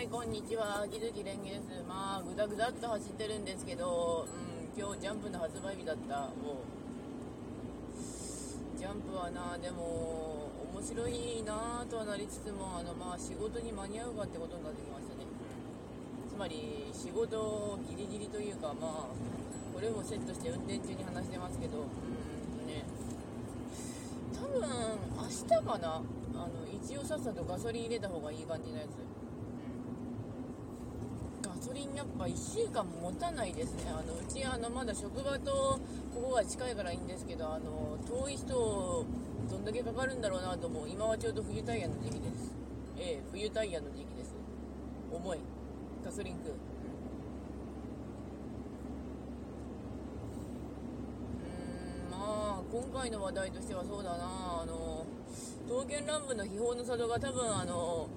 はい、こんにちは。木月蓮華です。まあ、ぐだぐだっと走ってるんですけど、うん、今日ジャンプの発売日だった。もう、ジャンプはな、でも、面白いなとはなりつつも、あの、まあ、仕事に間に合うかってことになってきましたね。つまり、仕事ギリギリというか、まあ、これもセットして運転中に話してますけど、うんとね、多分、明日かなあの一応さっさとガソリン入れた方がいい感じのやつ、やっぱ1週間も持たないですね。あのうちあのまだ職場とここが近いからいいんですけどあの遠い人どんだけかかるんだろうなと思う。今はちょうど冬タイヤの時期です。ええ冬タイヤの時期です。重い。ガソリン食う。うんまあ今回の話題としてはそうだな。あの刀剣乱舞の秘宝の佐渡が多分あの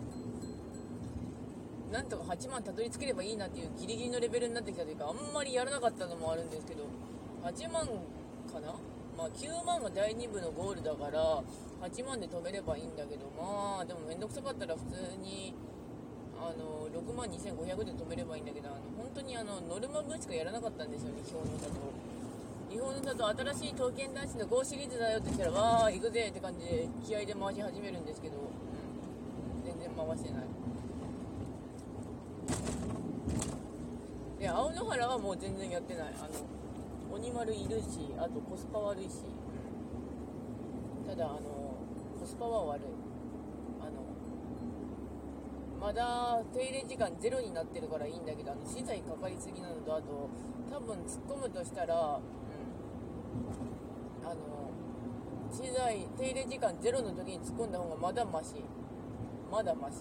なんとか8万たどり着ければいいなっていうギリギリのレベルになってきたというかあんまりやらなかったのもあるんですけど8万かな？まあ9万が第2部のゴールだから8万で止めればいいんだけどまあでも面倒くさかったら普通にあの6万2500で止めればいいんだけどあの本当にあのノルマ分しかやらなかったんですよね秘宝の里日本だと新しい刀剣男子の GO シリーズだよって言ったらわー行くぜって感じで気合で回し始めるんですけど、うん、全然回してないで青野原はもう全然やってない。あの鬼丸いるしあとコスパ悪いし。ただあのコスパは悪い。あのまだ手入れ時間ゼロになってるからいいんだけどあの資材かかりすぎなのとあと多分突っ込むとしたら、うん、あの資材手入れ時間ゼロの時に突っ込んだ方がまだマシ。まだマシ、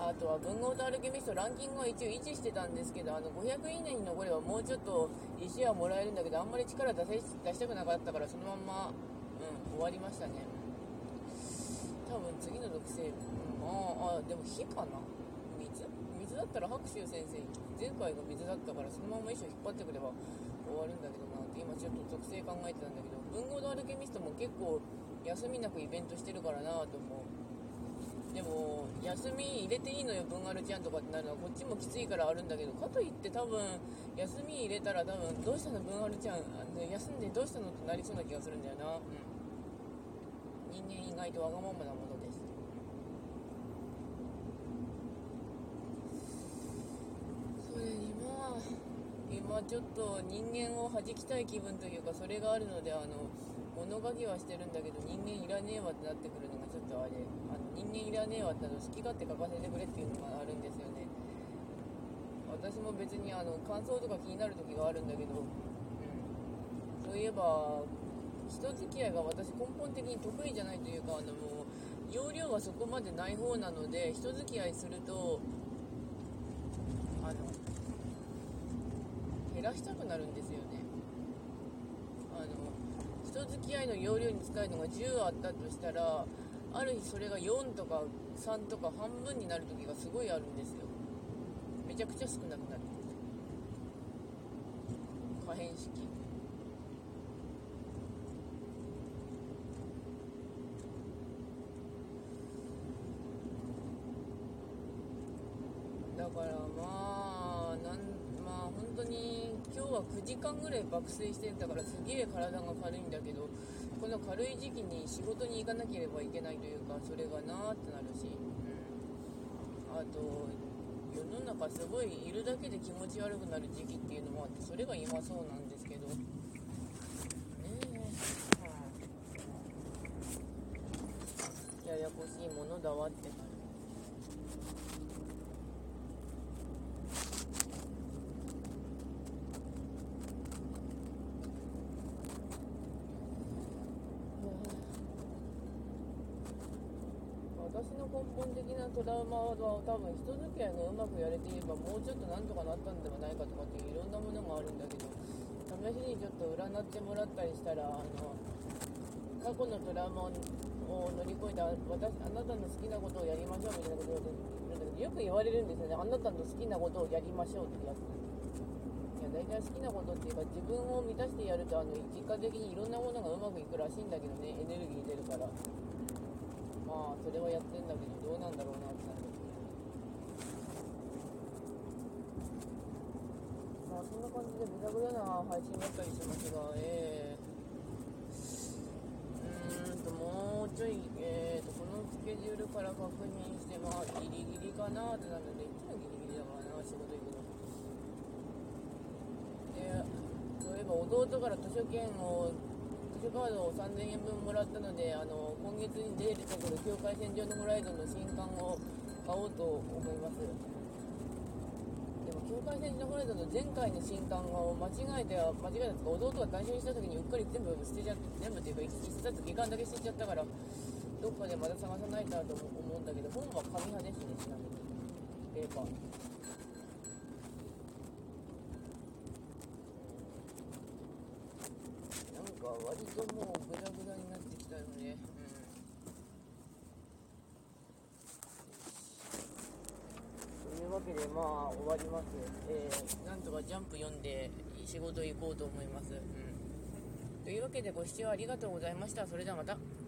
あとは文豪とアルケミストランキングは一応維持してたんですけどあの500以内に残ればもうちょっと石はもらえるんだけどあんまり力出せ出したくなかったからそのまんま、うん、終わりましたね。多分次の属性、うん、ああでも火かな？水？水だったら白秋先生前回が水だったからそのまま衣装引っ張ってくれば終わるんだけどなって今ちょっと属性考えてたんだけど文豪のアルケミストも結構休みなくイベントしてるからなと思う。でも休み入れていいのよ文アルちゃんとかってなるのはこっちもきついからあるんだけどかといって多分休み入れたら多分どうしたの文アルちゃん休んでどうしたのってなりそうな気がするんだよな。うん。人間意外とわがままなものですそれにまあ今ちょっと人間を弾きたい気分というかそれがあるのであの物書きはしてるんだけど人間いらねえわってなってくるのがちょっとあれ。あの人間いらねえわっての好き勝手書かせてくれっていうのがあるんですよね。私も別にあの感想とか気になる時があるんだけど、うん、そういえば人付き合いが私根本的に得意じゃないというかあのもう容量はそこまでない方なので人付き合いするとあの減らしたくなるんですよね。人付き合いの容量に使えるのが10あったとしたらある日それが4とか3とか半分になる時がすごいあるんですよ。めちゃくちゃ少なくなる。可変式。だからまあなんまあ本当に今日は9時間ぐらい爆睡してたからすげえ体が軽いんだけどこの軽い時期に仕事に行かなければいけないというかそれがなーってなるし、うん、あと世の中すごいいるだけで気持ち悪くなる時期っていうのもあってそれが今そうなんですけど。ねえ、はあ、ややこしいものだわって感じ私の根本的なトラウマは多分人付き合いがうまくやれていればもうちょっとなんとかなったんではないかとかっていういろんなものもあるんだけど試しにちょっと占ってもらったりしたらあの過去のトラウマを乗り越えて私あなたの好きなことをやりましょうみたいなことを言うんだけどよく言われる。んですよねあなたの好きなことをやりましょうってやついや大体好きなことっていうか自分を満たしてやるとあの実家的にいろんなものがうまくいくらしいんだけどねエネルギー出るから。まあそれはやってんだけどどうなんだろうなってなるまあそんな感じでぐだぐだな配信だったりしますがえー、うーんともうちょい、えーと、とこのスケジュールから確認して、まあ、ギリギリかなってなるので、いつもギリギリだからな、仕事行くの。で、そういえば弟から図書券を図書カードを3000円分もらったので、あの、今月に出るところ、境界線上のホライゾンの新刊を買おうと思います。でも境界線上のホライゾンの前回の新刊を間違えて、間違えたとか、弟が対象にした時にうっかり全部捨てちゃって、全部っていうか、一冊期間だけ捨てちゃったから、どっかでまた探さないとと思うんだけど、本は紙派ですね、ちなみに。ペーパー。なんか割ともうグダグダになってきたので、うん。というわけでまあ終わります。えー、なんとかジャンプ読んで仕事行こうと思います。うん。というわけでご視聴ありがとうございました。それではまた。